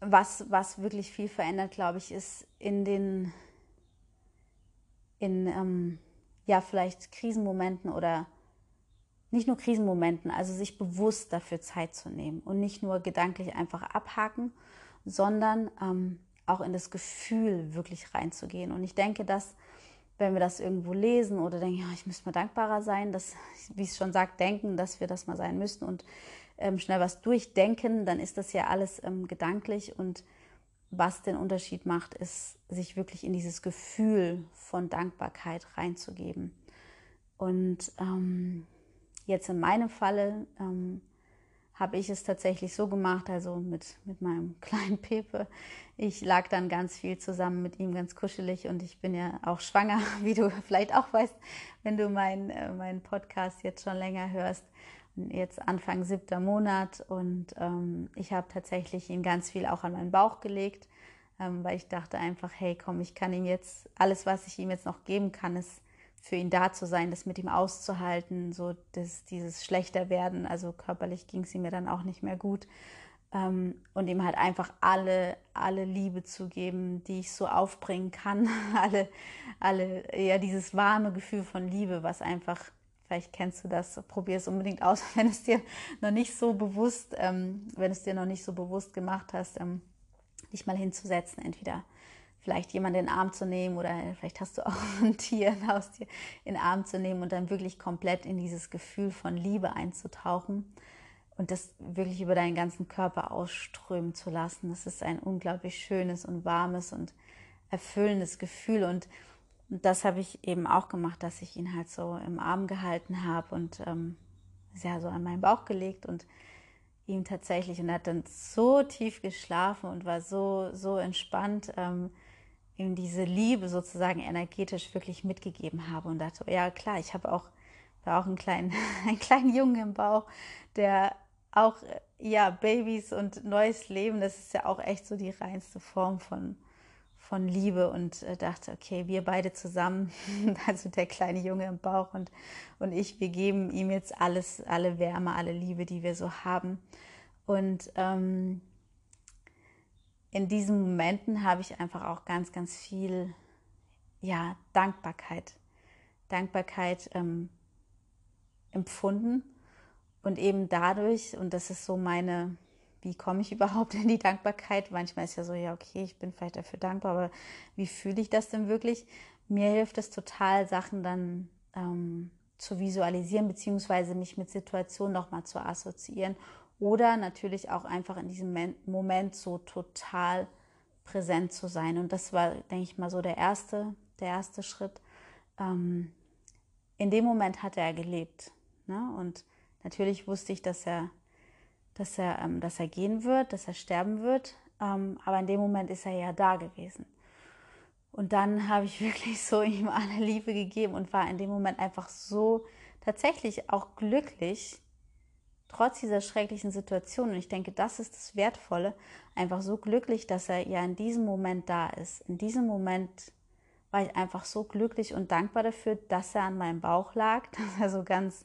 was, was wirklich viel verändert, glaube ich, ist in den, in, ähm, ja vielleicht Krisenmomenten oder nicht nur Krisenmomenten, also sich bewusst dafür Zeit zu nehmen und nicht nur gedanklich einfach abhaken, sondern ähm, auch in das Gefühl wirklich reinzugehen. Und ich denke, dass wenn wir das irgendwo lesen oder denken, ja, ich müsste mal dankbarer sein, dass, wie es schon sagt, denken, dass wir das mal sein müssten und ähm, schnell was durchdenken, dann ist das ja alles ähm, gedanklich und was den Unterschied macht, ist, sich wirklich in dieses Gefühl von Dankbarkeit reinzugeben. Und ähm, jetzt in meinem Falle ähm, habe ich es tatsächlich so gemacht, also mit, mit meinem kleinen Pepe. Ich lag dann ganz viel zusammen mit ihm, ganz kuschelig und ich bin ja auch schwanger, wie du vielleicht auch weißt, wenn du meinen äh, mein Podcast jetzt schon länger hörst jetzt Anfang siebter Monat und ähm, ich habe tatsächlich ihn ganz viel auch an meinen Bauch gelegt, ähm, weil ich dachte einfach, hey, komm, ich kann ihm jetzt, alles, was ich ihm jetzt noch geben kann, ist für ihn da zu sein, das mit ihm auszuhalten, so das, dieses schlechter werden, also körperlich ging es ihm dann auch nicht mehr gut. Ähm, und ihm halt einfach alle, alle Liebe zu geben, die ich so aufbringen kann, alle, alle, ja, dieses warme Gefühl von Liebe, was einfach Vielleicht kennst du das, probier es unbedingt aus, wenn es dir noch nicht so bewusst, ähm, wenn es dir noch nicht so bewusst gemacht hast, ähm, dich mal hinzusetzen, entweder vielleicht jemanden in den Arm zu nehmen oder vielleicht hast du auch ein Tier, ein Haustier in den Arm zu nehmen und dann wirklich komplett in dieses Gefühl von Liebe einzutauchen und das wirklich über deinen ganzen Körper ausströmen zu lassen. Das ist ein unglaublich schönes und warmes und erfüllendes Gefühl und das habe ich eben auch gemacht, dass ich ihn halt so im Arm gehalten habe und ähm, ja so an meinen Bauch gelegt und ihm tatsächlich und er hat dann so tief geschlafen und war so so entspannt, ähm, ihm diese Liebe sozusagen energetisch wirklich mitgegeben habe und dachte, ja klar, ich habe auch da auch einen kleinen einen kleinen Jungen im Bauch, der auch ja Babys und neues Leben, das ist ja auch echt so die reinste Form von von Liebe und äh, dachte, okay, wir beide zusammen, also der kleine Junge im Bauch und, und ich, wir geben ihm jetzt alles, alle Wärme, alle Liebe, die wir so haben. Und ähm, in diesen Momenten habe ich einfach auch ganz, ganz viel, ja, Dankbarkeit, Dankbarkeit ähm, empfunden und eben dadurch, und das ist so meine, wie komme ich überhaupt in die Dankbarkeit? Manchmal ist ja so, ja, okay, ich bin vielleicht dafür dankbar, aber wie fühle ich das denn wirklich? Mir hilft es total, Sachen dann ähm, zu visualisieren, beziehungsweise mich mit Situationen nochmal zu assoziieren oder natürlich auch einfach in diesem Moment so total präsent zu sein. Und das war, denke ich mal, so der erste, der erste Schritt. Ähm, in dem Moment hat er gelebt. Ne? Und natürlich wusste ich, dass er dass er, ähm, dass er gehen wird, dass er sterben wird. Ähm, aber in dem Moment ist er ja da gewesen. Und dann habe ich wirklich so ihm alle Liebe gegeben und war in dem Moment einfach so tatsächlich auch glücklich, trotz dieser schrecklichen Situation. Und ich denke, das ist das Wertvolle, einfach so glücklich, dass er ja in diesem Moment da ist. In diesem Moment war ich einfach so glücklich und dankbar dafür, dass er an meinem Bauch lag, dass er so ganz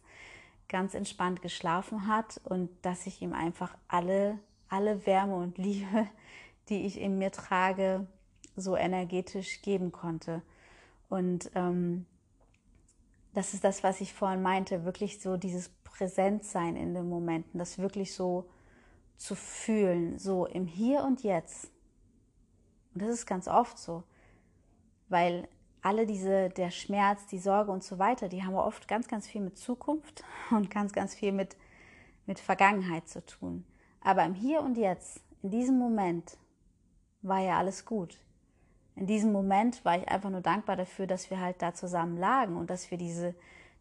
ganz entspannt geschlafen hat und dass ich ihm einfach alle, alle Wärme und Liebe, die ich in mir trage, so energetisch geben konnte. Und ähm, das ist das, was ich vorhin meinte, wirklich so dieses Präsentsein in den Momenten, das wirklich so zu fühlen, so im Hier und Jetzt. Und das ist ganz oft so, weil alle diese, der Schmerz, die Sorge und so weiter, die haben oft ganz, ganz viel mit Zukunft und ganz, ganz viel mit, mit Vergangenheit zu tun. Aber im Hier und Jetzt, in diesem Moment, war ja alles gut. In diesem Moment war ich einfach nur dankbar dafür, dass wir halt da zusammen lagen und dass wir diese,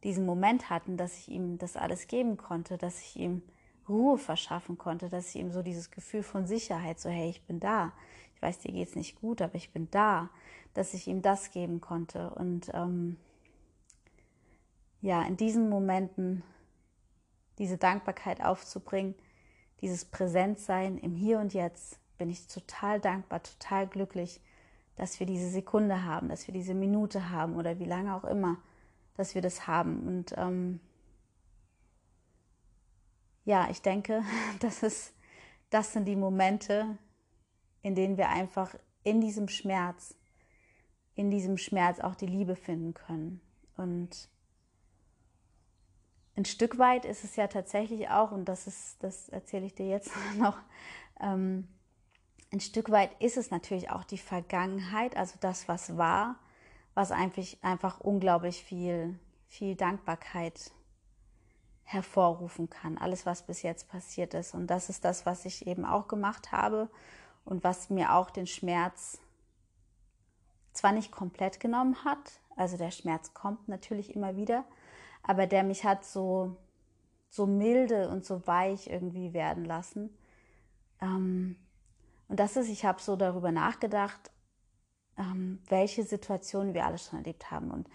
diesen Moment hatten, dass ich ihm das alles geben konnte, dass ich ihm Ruhe verschaffen konnte, dass ich ihm so dieses Gefühl von Sicherheit, so hey, ich bin da. Ich weiß, dir geht's nicht gut, aber ich bin da dass ich ihm das geben konnte. Und ähm, ja, in diesen Momenten diese Dankbarkeit aufzubringen, dieses Präsentsein im Hier und Jetzt, bin ich total dankbar, total glücklich, dass wir diese Sekunde haben, dass wir diese Minute haben oder wie lange auch immer, dass wir das haben. Und ähm, ja, ich denke, das, ist, das sind die Momente, in denen wir einfach in diesem Schmerz in diesem Schmerz auch die Liebe finden können. Und ein Stück weit ist es ja tatsächlich auch, und das ist, das erzähle ich dir jetzt noch, ähm, ein Stück weit ist es natürlich auch die Vergangenheit, also das, was war, was einfach, einfach unglaublich viel, viel Dankbarkeit hervorrufen kann. Alles, was bis jetzt passiert ist. Und das ist das, was ich eben auch gemacht habe und was mir auch den Schmerz zwar nicht komplett genommen hat, also der Schmerz kommt natürlich immer wieder, aber der mich hat so, so milde und so weich irgendwie werden lassen. Ähm, und das ist, ich habe so darüber nachgedacht, ähm, welche Situationen wir alle schon erlebt haben und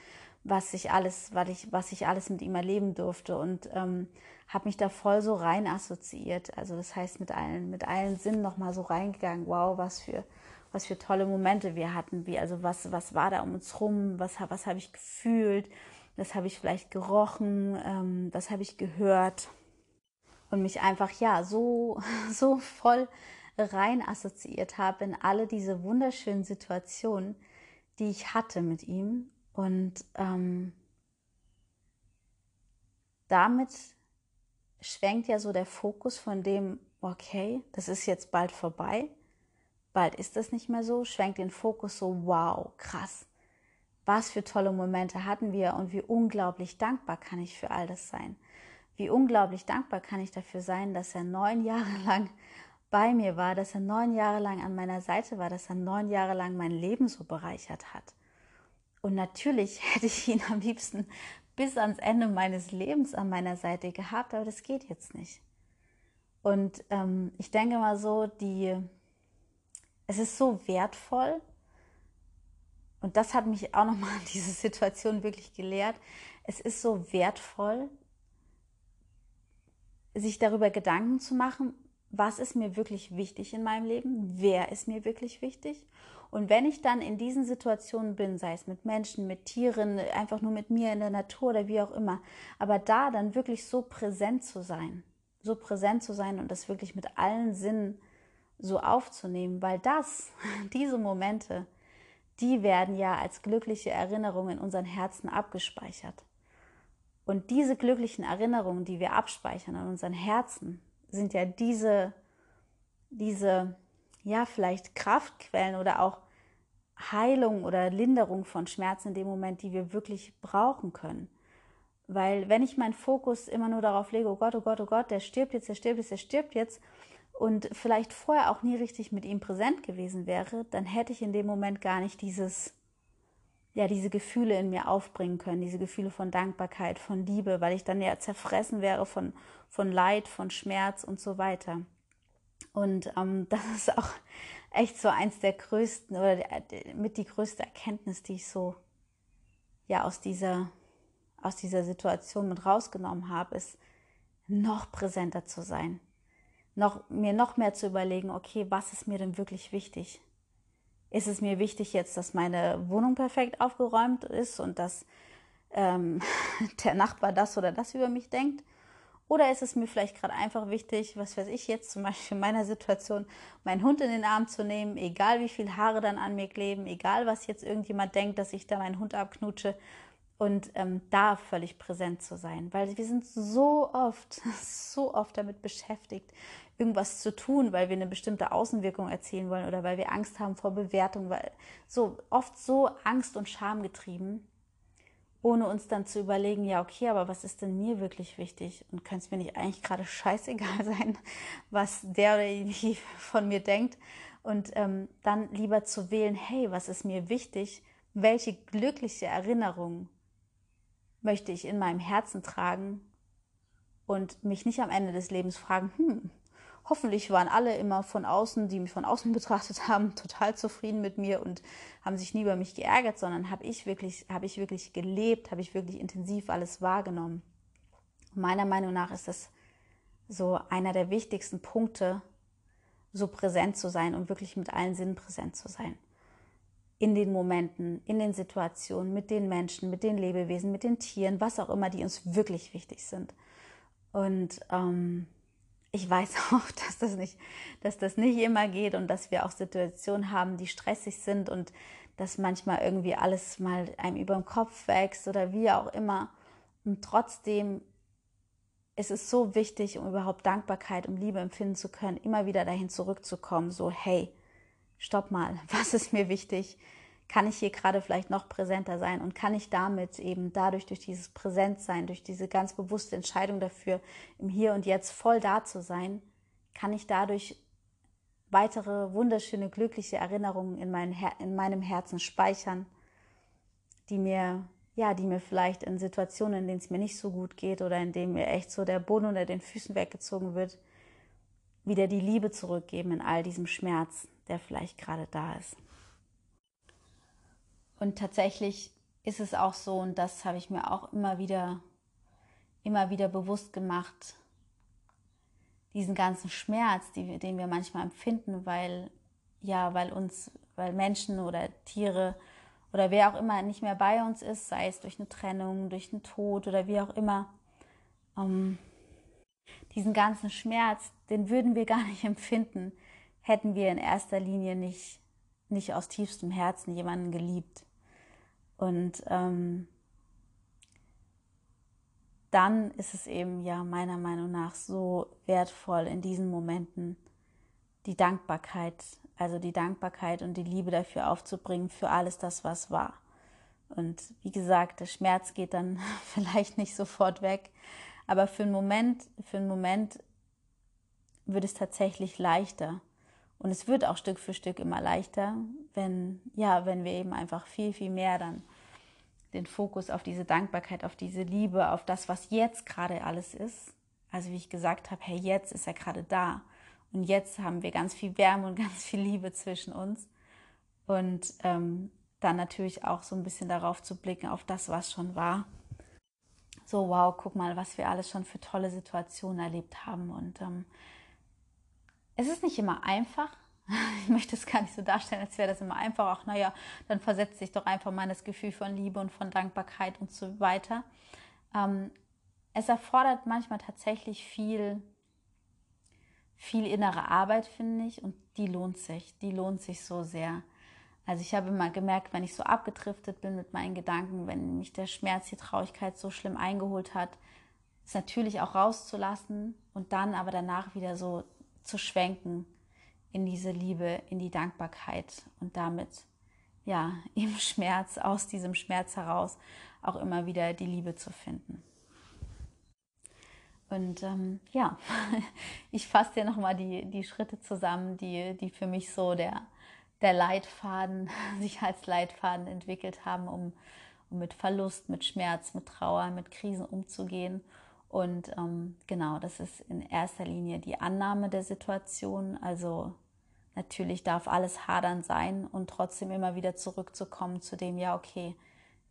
was ich alles, was ich, was ich alles mit ihm erleben durfte und ähm, habe mich da voll so rein assoziiert. Also das heißt mit allen, mit allen Sinnen nochmal so reingegangen. Wow, was für was für tolle Momente wir hatten, wie, also was, was war da um uns rum, was, was habe ich gefühlt, was habe ich vielleicht gerochen, ähm, was habe ich gehört? Und mich einfach, ja, so, so voll rein assoziiert habe in alle diese wunderschönen Situationen, die ich hatte mit ihm und ähm, damit schwenkt ja so der Fokus von dem, okay, das ist jetzt bald vorbei bald ist das nicht mehr so, schwenkt den Fokus so, wow, krass. Was für tolle Momente hatten wir und wie unglaublich dankbar kann ich für all das sein. Wie unglaublich dankbar kann ich dafür sein, dass er neun Jahre lang bei mir war, dass er neun Jahre lang an meiner Seite war, dass er neun Jahre lang mein Leben so bereichert hat. Und natürlich hätte ich ihn am liebsten bis ans Ende meines Lebens an meiner Seite gehabt, aber das geht jetzt nicht. Und ähm, ich denke mal so, die es ist so wertvoll. Und das hat mich auch nochmal in diese Situation wirklich gelehrt. Es ist so wertvoll, sich darüber Gedanken zu machen, was ist mir wirklich wichtig in meinem Leben, wer ist mir wirklich wichtig. Und wenn ich dann in diesen Situationen bin, sei es mit Menschen, mit Tieren, einfach nur mit mir in der Natur oder wie auch immer, aber da dann wirklich so präsent zu sein, so präsent zu sein und das wirklich mit allen Sinnen so aufzunehmen, weil das, diese Momente, die werden ja als glückliche Erinnerungen in unseren Herzen abgespeichert. Und diese glücklichen Erinnerungen, die wir abspeichern in unseren Herzen, sind ja diese, diese, ja, vielleicht Kraftquellen oder auch Heilung oder Linderung von Schmerzen in dem Moment, die wir wirklich brauchen können. Weil wenn ich meinen Fokus immer nur darauf lege, oh Gott, oh Gott, oh Gott, der stirbt jetzt, der stirbt jetzt, der stirbt jetzt und vielleicht vorher auch nie richtig mit ihm präsent gewesen wäre, dann hätte ich in dem Moment gar nicht dieses, ja, diese Gefühle in mir aufbringen können, diese Gefühle von Dankbarkeit, von Liebe, weil ich dann ja zerfressen wäre von, von Leid, von Schmerz und so weiter. Und ähm, das ist auch echt so eins der größten oder mit die größte Erkenntnis, die ich so ja aus dieser aus dieser Situation mit rausgenommen habe, ist noch präsenter zu sein, noch mir noch mehr zu überlegen, okay, was ist mir denn wirklich wichtig? Ist es mir wichtig jetzt, dass meine Wohnung perfekt aufgeräumt ist und dass ähm, der Nachbar das oder das über mich denkt? Oder ist es mir vielleicht gerade einfach wichtig, was weiß ich jetzt zum Beispiel in meiner Situation, meinen Hund in den Arm zu nehmen, egal wie viel Haare dann an mir kleben, egal was jetzt irgendjemand denkt, dass ich da meinen Hund abknutsche und ähm, da völlig präsent zu sein, weil wir sind so oft, so oft damit beschäftigt, irgendwas zu tun, weil wir eine bestimmte Außenwirkung erzielen wollen oder weil wir Angst haben vor Bewertung, weil so oft so Angst und Scham getrieben, ohne uns dann zu überlegen, ja, okay, aber was ist denn mir wirklich wichtig? Und kann es mir nicht eigentlich gerade scheißegal sein, was der oder die von mir denkt? Und ähm, dann lieber zu wählen, hey, was ist mir wichtig? Welche glückliche Erinnerung möchte ich in meinem Herzen tragen und mich nicht am Ende des Lebens fragen, hm, hoffentlich waren alle immer von außen, die mich von außen betrachtet haben, total zufrieden mit mir und haben sich nie über mich geärgert, sondern habe ich wirklich, habe ich wirklich gelebt, habe ich wirklich intensiv alles wahrgenommen. Meiner Meinung nach ist das so einer der wichtigsten Punkte, so präsent zu sein und wirklich mit allen Sinnen präsent zu sein. In den Momenten, in den Situationen, mit den Menschen, mit den Lebewesen, mit den Tieren, was auch immer, die uns wirklich wichtig sind. Und ähm, ich weiß auch, dass das nicht, dass das nicht immer geht und dass wir auch Situationen haben, die stressig sind und dass manchmal irgendwie alles mal einem über den Kopf wächst oder wie auch immer. Und trotzdem ist es so wichtig, um überhaupt Dankbarkeit und Liebe empfinden zu können, immer wieder dahin zurückzukommen, so, hey, stopp mal, was ist mir wichtig? Kann ich hier gerade vielleicht noch präsenter sein und kann ich damit eben dadurch, durch dieses Präsentsein, durch diese ganz bewusste Entscheidung dafür, im Hier und Jetzt voll da zu sein, kann ich dadurch weitere wunderschöne, glückliche Erinnerungen in, mein Her in meinem Herzen speichern, die mir, ja, die mir vielleicht in Situationen, in denen es mir nicht so gut geht oder in denen mir echt so der Boden unter den Füßen weggezogen wird, wieder die Liebe zurückgeben in all diesem Schmerz, der vielleicht gerade da ist. Und tatsächlich ist es auch so, und das habe ich mir auch immer wieder, immer wieder bewusst gemacht, diesen ganzen Schmerz, die, den wir manchmal empfinden, weil, ja, weil uns, weil Menschen oder Tiere oder wer auch immer nicht mehr bei uns ist, sei es durch eine Trennung, durch einen Tod oder wie auch immer, ähm, diesen ganzen Schmerz, den würden wir gar nicht empfinden, hätten wir in erster Linie nicht, nicht aus tiefstem Herzen jemanden geliebt. Und ähm, dann ist es eben ja meiner Meinung nach so wertvoll in diesen Momenten die Dankbarkeit, also die Dankbarkeit und die Liebe dafür aufzubringen für alles das, was war. Und wie gesagt, der Schmerz geht dann vielleicht nicht sofort weg, aber für einen Moment, für einen Moment wird es tatsächlich leichter. Und es wird auch Stück für Stück immer leichter, wenn, ja, wenn wir eben einfach viel, viel mehr dann den Fokus auf diese Dankbarkeit, auf diese Liebe, auf das, was jetzt gerade alles ist. Also wie ich gesagt habe, hey, jetzt ist er gerade da. Und jetzt haben wir ganz viel Wärme und ganz viel Liebe zwischen uns. Und ähm, dann natürlich auch so ein bisschen darauf zu blicken, auf das, was schon war. So, wow, guck mal, was wir alles schon für tolle Situationen erlebt haben. Und ähm, es ist nicht immer einfach. Ich möchte es gar nicht so darstellen, als wäre das immer einfach. Ach, naja, dann versetzt sich doch einfach mal das Gefühl von Liebe und von Dankbarkeit und so weiter. Ähm, es erfordert manchmal tatsächlich viel, viel innere Arbeit, finde ich, und die lohnt sich. Die lohnt sich so sehr. Also ich habe immer gemerkt, wenn ich so abgedriftet bin mit meinen Gedanken, wenn mich der Schmerz, die Traurigkeit so schlimm eingeholt hat, es natürlich auch rauszulassen und dann aber danach wieder so zu schwenken in diese Liebe, in die Dankbarkeit und damit ja im Schmerz, aus diesem Schmerz heraus auch immer wieder die Liebe zu finden. Und ähm, ja, ich fasse dir nochmal die, die Schritte zusammen, die, die für mich so der, der Leitfaden, sich als Leitfaden entwickelt haben, um, um mit Verlust, mit Schmerz, mit Trauer, mit Krisen umzugehen. Und ähm, genau, das ist in erster Linie die Annahme der Situation. Also natürlich darf alles hadern sein und trotzdem immer wieder zurückzukommen zu dem, ja, okay,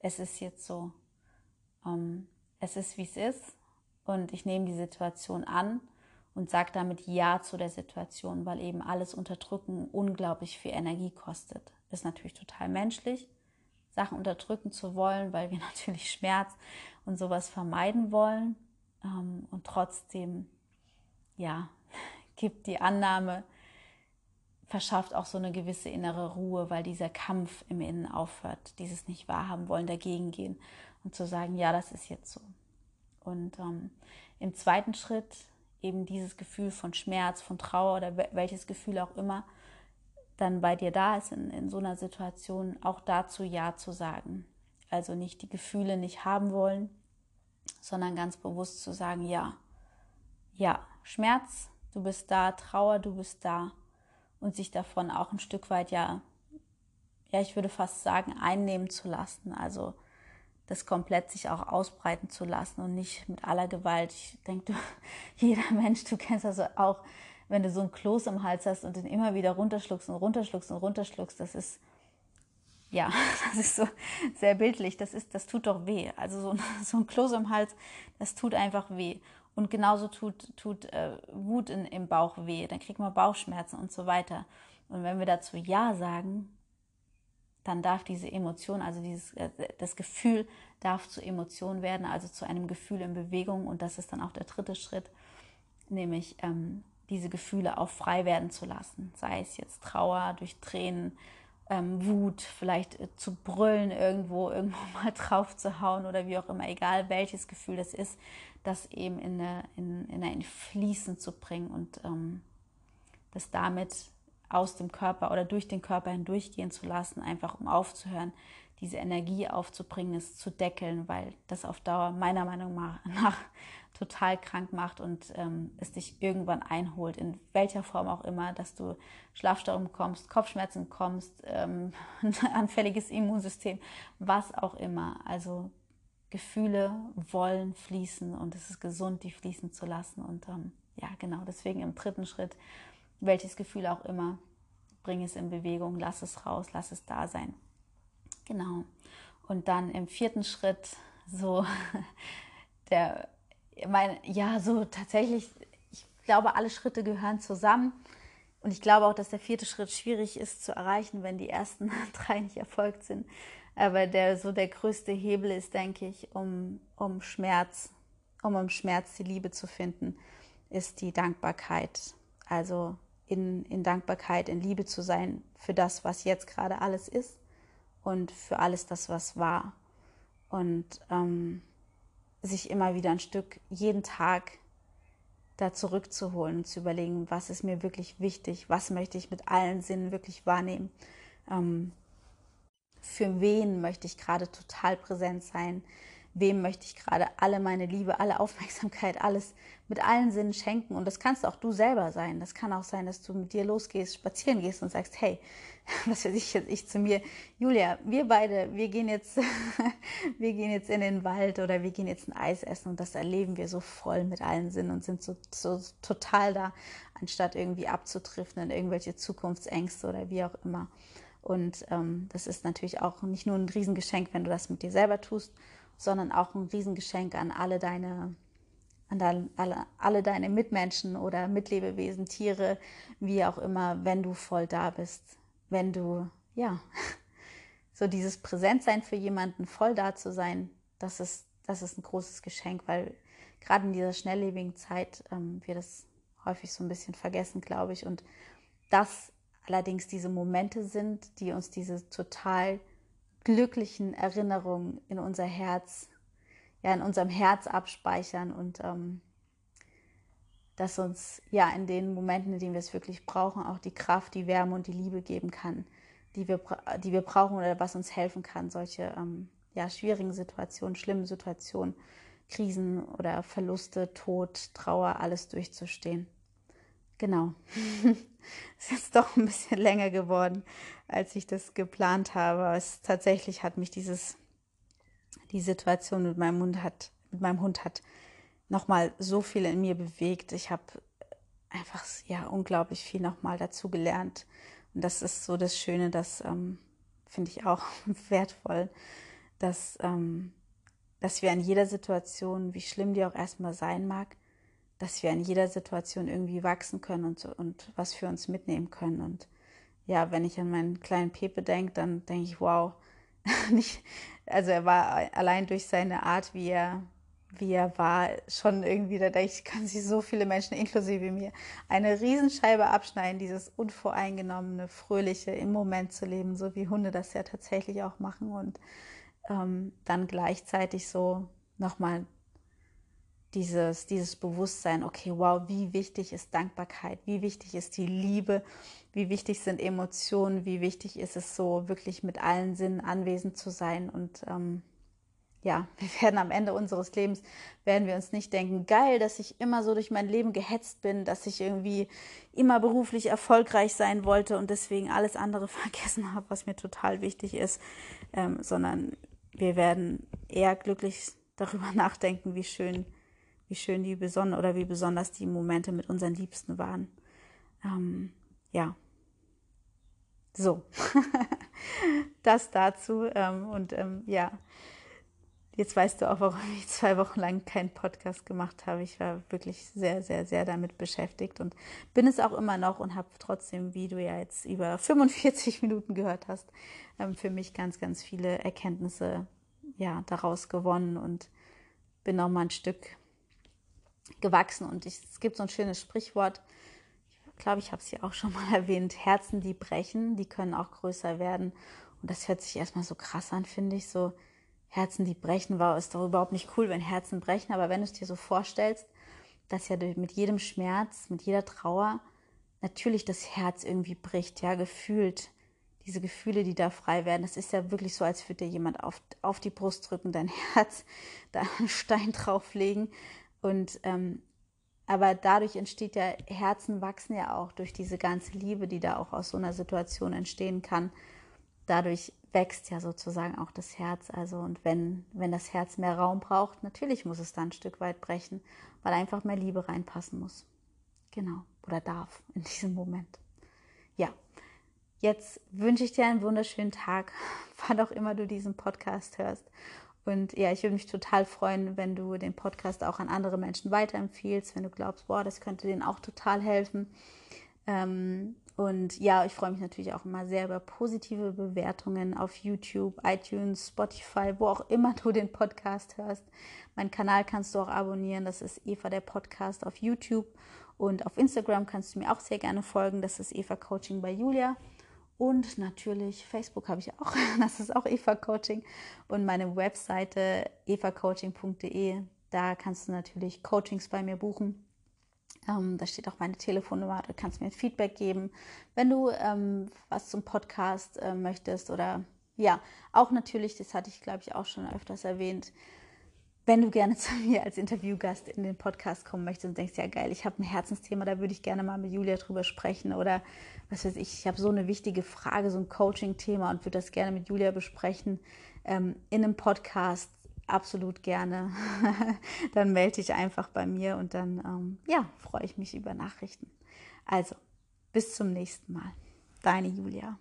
es ist jetzt so. Ähm, es ist, wie es ist. Und ich nehme die Situation an und sage damit Ja zu der Situation, weil eben alles Unterdrücken unglaublich viel Energie kostet. Ist natürlich total menschlich, Sachen unterdrücken zu wollen, weil wir natürlich Schmerz und sowas vermeiden wollen. Ähm, und trotzdem, ja, gibt die Annahme, verschafft auch so eine gewisse innere Ruhe, weil dieser Kampf im Innen aufhört, dieses nicht wahrhaben wollen, dagegen gehen und zu sagen, ja, das ist jetzt so. Und ähm, im zweiten Schritt eben dieses Gefühl von Schmerz, von Trauer oder welches Gefühl auch immer dann bei dir da ist in, in so einer Situation, auch dazu Ja zu sagen. Also nicht die Gefühle nicht haben wollen, sondern ganz bewusst zu sagen, ja, ja, Schmerz, du bist da, Trauer, du bist da und sich davon auch ein Stück weit, ja, ja, ich würde fast sagen, einnehmen zu lassen. Also das komplett sich auch ausbreiten zu lassen und nicht mit aller Gewalt. Ich denke, jeder Mensch, du kennst also auch, wenn du so ein Kloß im Hals hast und den immer wieder runterschluckst und runterschluckst und runterschluckst, das ist, ja, das ist so sehr bildlich. Das ist, das tut doch weh. Also so, so ein Kloß im Hals, das tut einfach weh. Und genauso tut, tut äh, Wut in, im Bauch weh. Dann kriegt man Bauchschmerzen und so weiter. Und wenn wir dazu Ja sagen, dann darf diese Emotion, also dieses, äh, das Gefühl darf zu Emotion werden, also zu einem Gefühl in Bewegung. Und das ist dann auch der dritte Schritt, nämlich ähm, diese Gefühle auch frei werden zu lassen. Sei es jetzt Trauer durch Tränen, ähm, Wut, vielleicht äh, zu brüllen irgendwo, irgendwo mal drauf zu hauen oder wie auch immer, egal welches Gefühl das ist, das eben in, eine, in, in ein Fließen zu bringen und ähm, das damit aus dem Körper oder durch den Körper hindurchgehen zu lassen, einfach um aufzuhören, diese Energie aufzubringen, es zu deckeln, weil das auf Dauer meiner Meinung nach total krank macht und ähm, es dich irgendwann einholt, in welcher Form auch immer, dass du Schlafstörungen bekommst, Kopfschmerzen bekommst, ähm, ein anfälliges Immunsystem, was auch immer. Also Gefühle wollen fließen und es ist gesund, die fließen zu lassen. Und ähm, ja, genau, deswegen im dritten Schritt welches Gefühl auch immer, bring es in Bewegung, lass es raus, lass es da sein. Genau. Und dann im vierten Schritt so der, mein, ja, so tatsächlich, ich glaube, alle Schritte gehören zusammen. Und ich glaube auch, dass der vierte Schritt schwierig ist zu erreichen, wenn die ersten drei nicht erfolgt sind. Aber der so der größte Hebel ist, denke ich, um, um Schmerz, um im Schmerz die Liebe zu finden, ist die Dankbarkeit. Also in, in Dankbarkeit, in Liebe zu sein für das, was jetzt gerade alles ist und für alles das, was war. Und ähm, sich immer wieder ein Stück jeden Tag da zurückzuholen und zu überlegen, was ist mir wirklich wichtig, was möchte ich mit allen Sinnen wirklich wahrnehmen, ähm, für wen möchte ich gerade total präsent sein, wem möchte ich gerade alle meine Liebe, alle Aufmerksamkeit, alles mit allen Sinnen schenken. Und das kannst auch du selber sein. Das kann auch sein, dass du mit dir losgehst, spazieren gehst und sagst, hey, was weiß ich jetzt, ich zu mir, Julia, wir beide, wir gehen jetzt, wir gehen jetzt in den Wald oder wir gehen jetzt ein Eis essen und das erleben wir so voll mit allen Sinnen und sind so, so total da, anstatt irgendwie abzutriften in irgendwelche Zukunftsängste oder wie auch immer. Und ähm, das ist natürlich auch nicht nur ein Riesengeschenk, wenn du das mit dir selber tust, sondern auch ein Riesengeschenk an alle deine, an alle, alle deine Mitmenschen oder Mitlebewesen, Tiere, wie auch immer, wenn du voll da bist. Wenn du, ja, so dieses Präsentsein für jemanden, voll da zu sein, das ist, das ist ein großes Geschenk, weil gerade in dieser schnelllebigen Zeit ähm, wir das häufig so ein bisschen vergessen, glaube ich. Und das allerdings diese Momente sind, die uns diese total glücklichen Erinnerungen in unser Herz, ja, in unserem Herz abspeichern und ähm, dass uns ja in den Momenten, in denen wir es wirklich brauchen, auch die Kraft, die Wärme und die Liebe geben kann, die wir, die wir brauchen oder was uns helfen kann, solche ähm, ja, schwierigen Situationen, schlimmen Situationen, Krisen oder Verluste, Tod, Trauer, alles durchzustehen. Genau. ist jetzt doch ein bisschen länger geworden, als ich das geplant habe. Es tatsächlich hat mich dieses, die Situation mit meinem Hund hat, mit meinem Hund hat nochmal so viel in mir bewegt. Ich habe einfach ja unglaublich viel nochmal dazu gelernt. Und das ist so das Schöne, das ähm, finde ich auch wertvoll, dass, ähm, dass wir in jeder Situation, wie schlimm die auch erstmal sein mag, dass wir in jeder Situation irgendwie wachsen können und, und was für uns mitnehmen können. Und ja, wenn ich an meinen kleinen Pepe denke, dann denke ich, wow, nicht, also er war allein durch seine Art, wie er, wie er war, schon irgendwie, da denke ich, kann sich so viele Menschen, inklusive mir, eine Riesenscheibe abschneiden, dieses unvoreingenommene, fröhliche, im Moment zu leben, so wie Hunde das ja tatsächlich auch machen und ähm, dann gleichzeitig so nochmal dieses, dieses Bewusstsein, okay, wow, wie wichtig ist Dankbarkeit, wie wichtig ist die Liebe, wie wichtig sind Emotionen, wie wichtig ist es so, wirklich mit allen Sinnen anwesend zu sein. Und ähm, ja, wir werden am Ende unseres Lebens, werden wir uns nicht denken, geil, dass ich immer so durch mein Leben gehetzt bin, dass ich irgendwie immer beruflich erfolgreich sein wollte und deswegen alles andere vergessen habe, was mir total wichtig ist, ähm, sondern wir werden eher glücklich darüber nachdenken, wie schön wie schön die besonders oder wie besonders die Momente mit unseren Liebsten waren. Ähm, ja. So. das dazu. Ähm, und ähm, ja, jetzt weißt du auch, warum ich zwei Wochen lang keinen Podcast gemacht habe. Ich war wirklich sehr, sehr, sehr damit beschäftigt und bin es auch immer noch und habe trotzdem, wie du ja jetzt über 45 Minuten gehört hast, ähm, für mich ganz, ganz viele Erkenntnisse ja, daraus gewonnen und bin noch mal ein Stück gewachsen. Und ich, es gibt so ein schönes Sprichwort, ich glaube, ich habe es hier auch schon mal erwähnt, Herzen, die brechen, die können auch größer werden. Und das hört sich erstmal so krass an, finde ich. So Herzen, die brechen, war ist doch überhaupt nicht cool, wenn Herzen brechen. Aber wenn du es dir so vorstellst, dass ja mit jedem Schmerz, mit jeder Trauer natürlich das Herz irgendwie bricht, ja, gefühlt. Diese Gefühle, die da frei werden, das ist ja wirklich so, als würde dir jemand auf, auf die Brust drücken, dein Herz, da einen Stein drauflegen. Und ähm, aber dadurch entsteht ja, Herzen wachsen ja auch durch diese ganze Liebe, die da auch aus so einer Situation entstehen kann. Dadurch wächst ja sozusagen auch das Herz. Also, und wenn, wenn das Herz mehr Raum braucht, natürlich muss es dann ein Stück weit brechen, weil einfach mehr Liebe reinpassen muss. Genau. Oder darf in diesem Moment. Ja. Jetzt wünsche ich dir einen wunderschönen Tag, wann auch immer du diesen Podcast hörst. Und ja, ich würde mich total freuen, wenn du den Podcast auch an andere Menschen weiterempfiehlst, wenn du glaubst, boah, das könnte denen auch total helfen. Ähm, und ja, ich freue mich natürlich auch immer sehr über positive Bewertungen auf YouTube, iTunes, Spotify, wo auch immer du den Podcast hörst. Mein Kanal kannst du auch abonnieren. Das ist Eva der Podcast auf YouTube. Und auf Instagram kannst du mir auch sehr gerne folgen. Das ist Eva Coaching bei Julia. Und natürlich Facebook habe ich auch. Das ist auch Eva Coaching. Und meine Webseite evacoaching.de. Da kannst du natürlich Coachings bei mir buchen. Ähm, da steht auch meine Telefonnummer. Du kannst mir Feedback geben, wenn du ähm, was zum Podcast äh, möchtest. Oder ja, auch natürlich, das hatte ich glaube ich auch schon öfters erwähnt, wenn du gerne zu mir als Interviewgast in den Podcast kommen möchtest und denkst, ja geil, ich habe ein Herzensthema, da würde ich gerne mal mit Julia drüber sprechen oder was weiß ich, ich habe so eine wichtige Frage, so ein Coaching-Thema und würde das gerne mit Julia besprechen ähm, in einem Podcast, absolut gerne. dann melde dich einfach bei mir und dann, ähm, ja, freue ich mich über Nachrichten. Also, bis zum nächsten Mal. Deine Julia.